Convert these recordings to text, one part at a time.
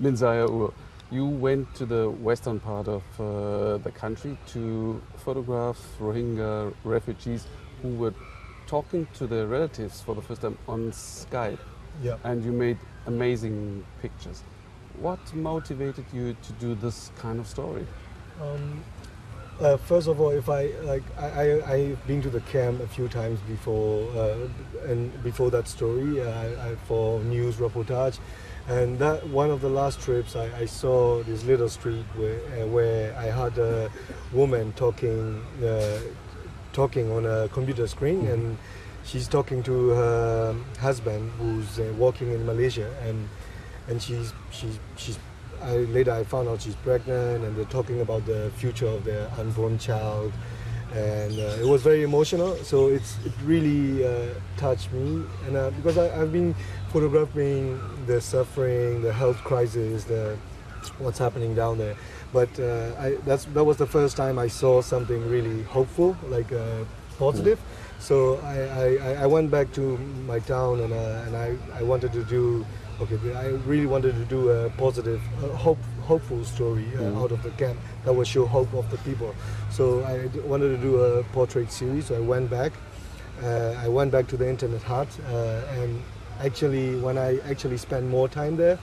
Minzayar Oo, you went to the western part of uh, the country to photograph Rohingya refugees who were talking to their relatives for the first time on Skype. Yeah. And you made amazing pictures. What motivated you to do this kind of story? Um, uh, first of all, if I like, I, I I've been to the camp a few times before, uh, and before that story, uh, I, I, for news reportage, and that one of the last trips, I, I saw this little street where uh, where I had a woman talking, uh, talking on a computer screen, Mhm. and she's talking to her husband who's uh, working in Malaysia, and and she's she's she's I, later I found out she's pregnant and they're talking about the future of their unborn child and uh, it was very emotional. So it's it really uh, touched me. And uh, because I, I've been photographing the suffering the health crisis the what's happening down there. But uh, I, that's that was the first time I saw something really hopeful like uh, positive. So I, I, I went back to my town and, uh, and I, I wanted to do okay I really wanted to do a positive hope hopeful story uh, Mhm. out of the camp that would show hope of the people so I d- wanted to do a portrait series so I went back uh, I went back to the internet hut uh, and actually when I actually spent more time there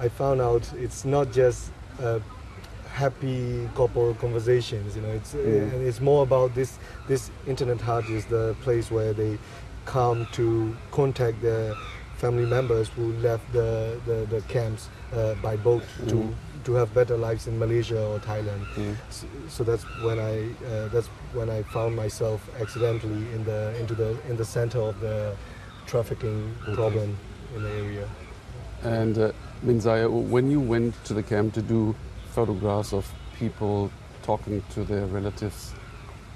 I found out it's not just uh, happy couple conversations you know it's Mm. and it's more about this this internet hut is the place where they come to contact their family members who left the, the, the camps uh, by boat Mhm. to to have better lives in Malaysia or Thailand so, so that's when I uh, that's when I found myself accidentally in the into the in the center of the trafficking Okay. problem in the area. And uh, Minzayar, when you went to the camp to do photographs of people talking to their relatives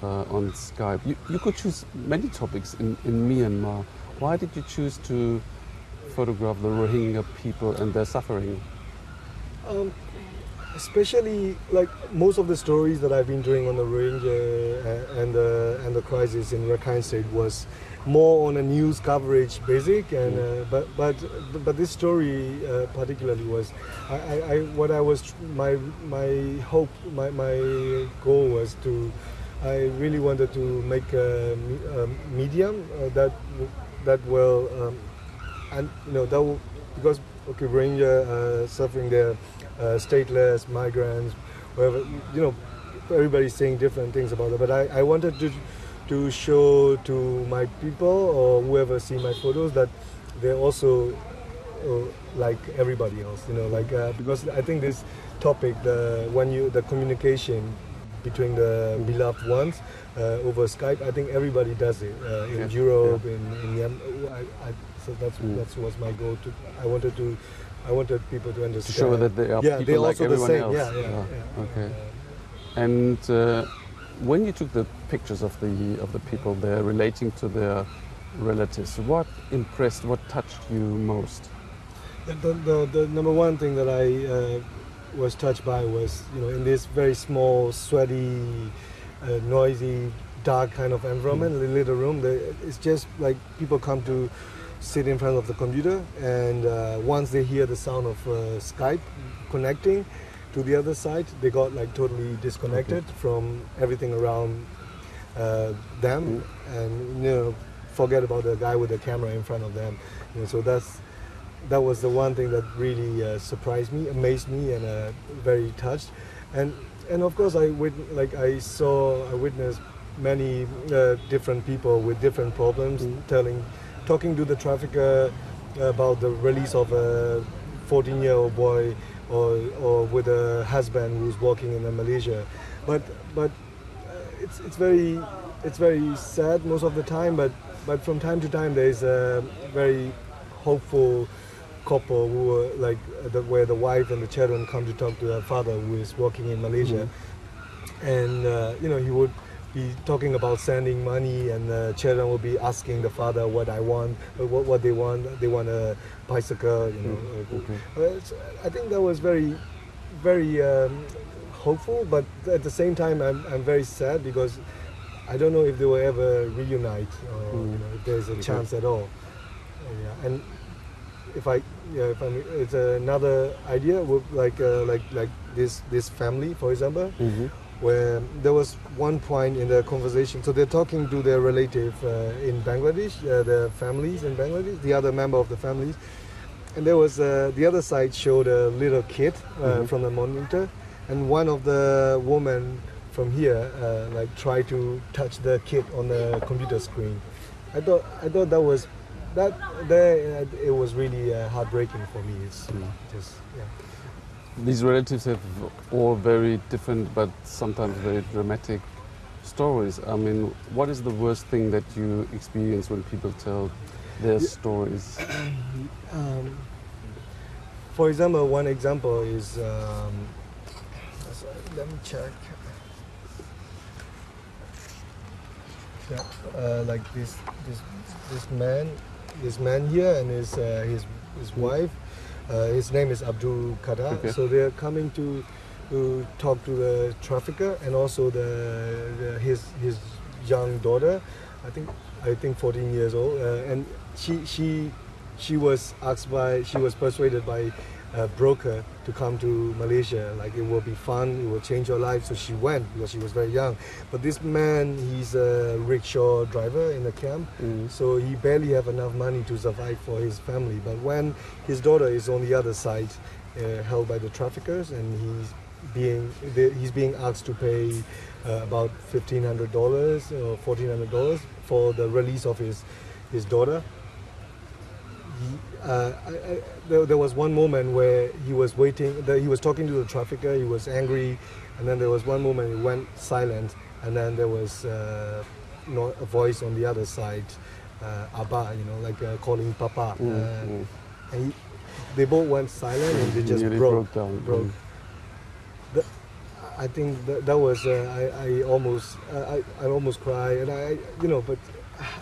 uh, on Skype, you, you could choose many topics in, in Myanmar. Why did you choose to photograph the Rohingya people and their suffering? Um, especially like most of the stories that I've been doing on the Rohingya and the and the crisis in Rakhine State was more on a news coverage basic and uh, but but but this story uh, particularly was I, I, I what I was my my hope my, my goal was to I really wanted to make a, a medium uh, that that will um, and you know that will, because okay Rohingya uh, suffering there uh, stateless migrants whatever you know everybody's saying different things about it but I, I wanted to to show to my people or whoever see my photos that they're also uh, like everybody else you know like uh, because I think this topic the when you the communication between the beloved ones uh, over Skype I think everybody does it uh, in Yeah. Europe in, in Yem- I, I, so that's Mm. that's was my goal to I wanted to I wanted people to understand. To show that they are yeah people like everyone else. yeah yeah, yeah. Okay. And uh, when you took the pictures of the of the people there relating to their relatives, what impressed, what touched you most? The, the, the, number one thing that I uh, was touched by was, you know, in this very small, sweaty, uh, noisy, dark kind of environment, the little room, it's just like people come to sit in front of the computer, and uh, once they hear the sound of uh, Skype connecting to the other side, they got like totally disconnected from everything around uh, them, and you know, forget about the guy with the camera in front of them. You know, so that's that was the one thing that really uh, surprised me, amazed me, and uh, very touched. And and of course, I wit- like I saw, I witnessed many uh, different people with different problems, Mm. telling, talking to the trafficker about the release of a 14-year-old boy, or or with a husband who's working in Malaysia. But but uh, it's it's very it's very sad most of the time. But but from time to time, there's a very hopeful couple who are like uh, the, where the wife and the children come to talk to their father who is working in Malaysia, and uh, you know he would be talking about sending money, and the children will be asking the father what I want, uh, what, what they want. They want a bicycle, you know. Okay. uh, I think that was very, very um, hopeful, but at the same time, I'm, I'm very sad because I don't know if they will ever reunite or Mm. you know, if there's a Okay. chance at all. Yeah. And if I yeah, if I it's another idea with like uh, like like this this family, for example, Mm-hmm. Where there was one point in the conversation. So they're talking to their relative uh, in Bangladesh, uh, the families in Bangladesh, the other member of the families, and there was uh, the other side showed a little kid uh, Mhm. from the monitor, and one of the woman from here uh, like tried to touch the kid on the computer screen. I thought I thought that was that there uh, it was really uh, heartbreaking for me. It's Mm. just yeah. These relatives have all very different but sometimes very dramatic stories. I mean, what is the worst thing that you experience when people tell their stories? Um, for example, one example is um, sorry, let me check. Yeah, uh, like this this this man, this man here and his uh, his his wife. Uh, his name is Abdul Kader. Okay. So they're coming to to talk to the trafficker and also the, the his his young daughter. I think I think 14 years old, uh, and she she she was asked by she was persuaded by a broker to come to Malaysia. Like it will be fun, it will change your life. So she went because she was very young. But this man, he's a rickshaw driver in the camp. Mm. So he barely have enough money to survive for his family. But when his daughter is on the other side, uh, held by the traffickers, and he's being he's being asked to pay uh, about fifteen hundred dollars or fourteen hundred dollars for the release of his his daughter. Uh, I, I, there, there was one moment where he was waiting. The, he was talking to the trafficker. He was angry, and then there was one moment he went silent, and then there was uh, no, a voice on the other side, uh, Abba, you know, like uh, calling Papa. Mm, Uh, mm. and he, they both went silent and they just broke. broke down. broke. Mm. I think that, that was uh, I, I almost I, I almost cried and I you know but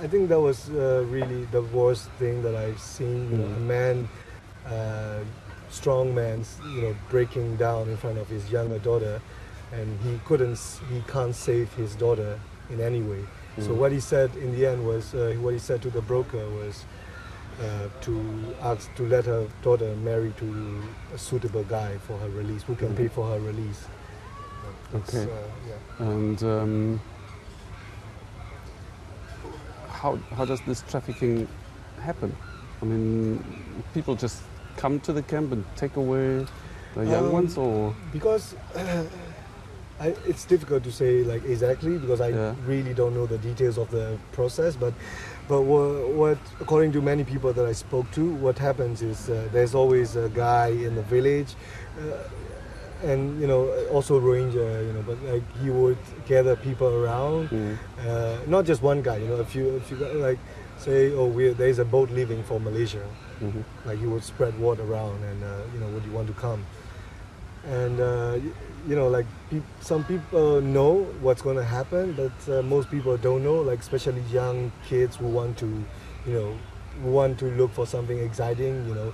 I think that was uh, really the worst thing that I've seen you know, a Mm. man uh, strong man you know breaking down in front of his younger daughter and he couldn't he can't save his daughter in any way so Mm. what he said in the end was uh, what he said to the broker was uh, to ask to let her daughter marry to a suitable guy for her release who can Mhm. pay for her release Okay. yeah. And um, how how does this trafficking happen? I mean, people just come to the camp and take away the young Um, ones, or because I, it's difficult to say like exactly because I Yeah. really don't know the details of the process but but what, what according to many people that I spoke to what happens is uh, there's always a guy in the village uh, and you know also Rohingya you know but like he would gather people around Mm, uh, not just one guy you know if you if you like say oh we there's a boat leaving for Malaysia. Mhm. like he would spread word around and uh, you know would you want to come? And uh, you know like peop some people know what's going to happen but uh, most people don't know like especially young kids who want to you know want to look for something exciting you know.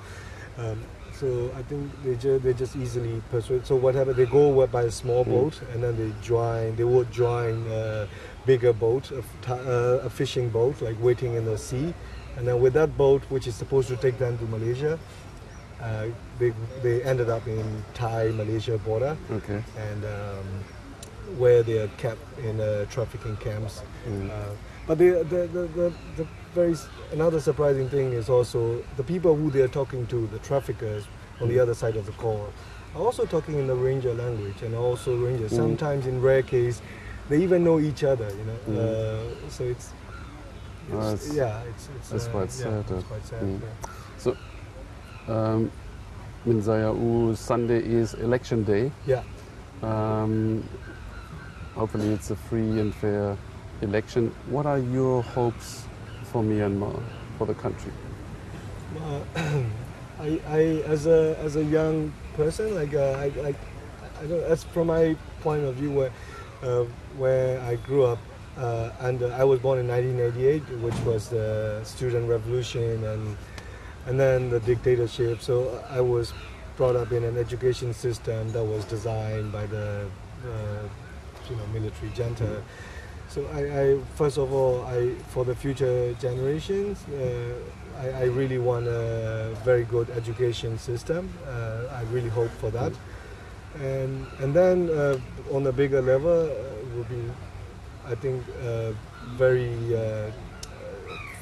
Um, so I think they just they just easily persuade. So what happened? They go by a small Mm. boat and then they join. They would join a bigger boat, a, a fishing boat, like waiting in the sea. And then with that boat, which is supposed to take them to Malaysia, uh, they they ended up in Thai Malaysia border okay. and um, where they are kept in uh, trafficking camps. Mm. Uh, but the, the, the, the, the very another surprising thing is also the people who they are talking to, the traffickers on the Mm. other side of the call, are also talking in the Rohingya language and also Rohingya. Mm. Sometimes in rare case, they even know each other. You know, Mm. uh, so it's, Oh, it's yeah, it's it's uh, quite yeah, sad, It's uh, quite sad. mm. yeah. Um, Minzayar Sunday is election day. yeah. Um, hopefully, it's a free and fair election. What are your hopes for Myanmar, for the country? I, I as a as a young person like uh, I like I don't that's from my point of view where uh, where I grew up uh, and I was born in 1988 which was the student revolution and and then the dictatorship so I was brought up in an education system that was designed by the uh, you know military junta So I, I first of all, I for the future generations, uh, I, I really want a very good education system. Uh, I really hope for that. And and then uh, on a bigger level, uh, will be, I think, uh, very uh,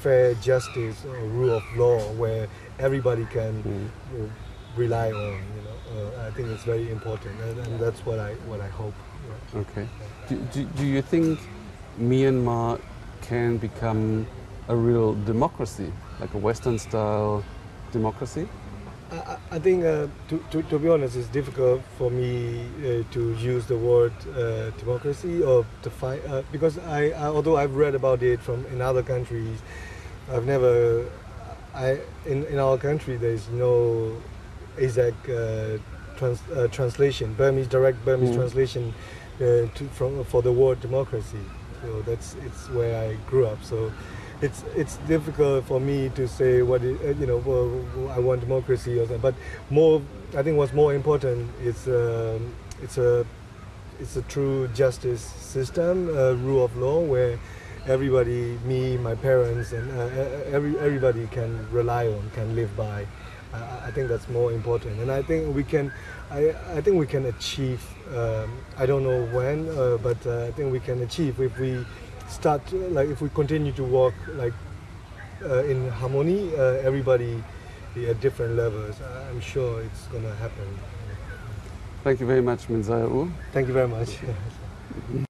fair justice or rule of law where everybody can Mm. rely on. You know, uh, I think it's very important, and, and that's what I what I hope. yeah. Okay. Do, do, do you think Myanmar can become a real democracy, like a Western style democracy? I, I- think, uh, to, to, to be honest, it's difficult for me uh, to use the word uh, democracy or to find uh, because I, I, although I've read about it from in other countries, I've never, I in, in our country there's no exact uh, trans, uh, translation, Burmese direct Burmese Mm. translation uh, to, from for the word democracy. So that's it's where I grew up. So it's it's difficult for me to say what it, uh, you know. Well, I want democracy or something. But more, I think what's more important is um, it's a it's a true justice system, uh, rule of law, where everybody, me, my parents, and uh, every everybody can rely on, can live by. I, I think that's more important, and I think we can. I, I think we can achieve. Um, I don't know when, uh, but uh, I think we can achieve if we start like if we continue to walk like uh, in harmony. Uh, everybody at different levels. I'm sure it's gonna happen. Thank you very much, Minzayar. Thank you very much.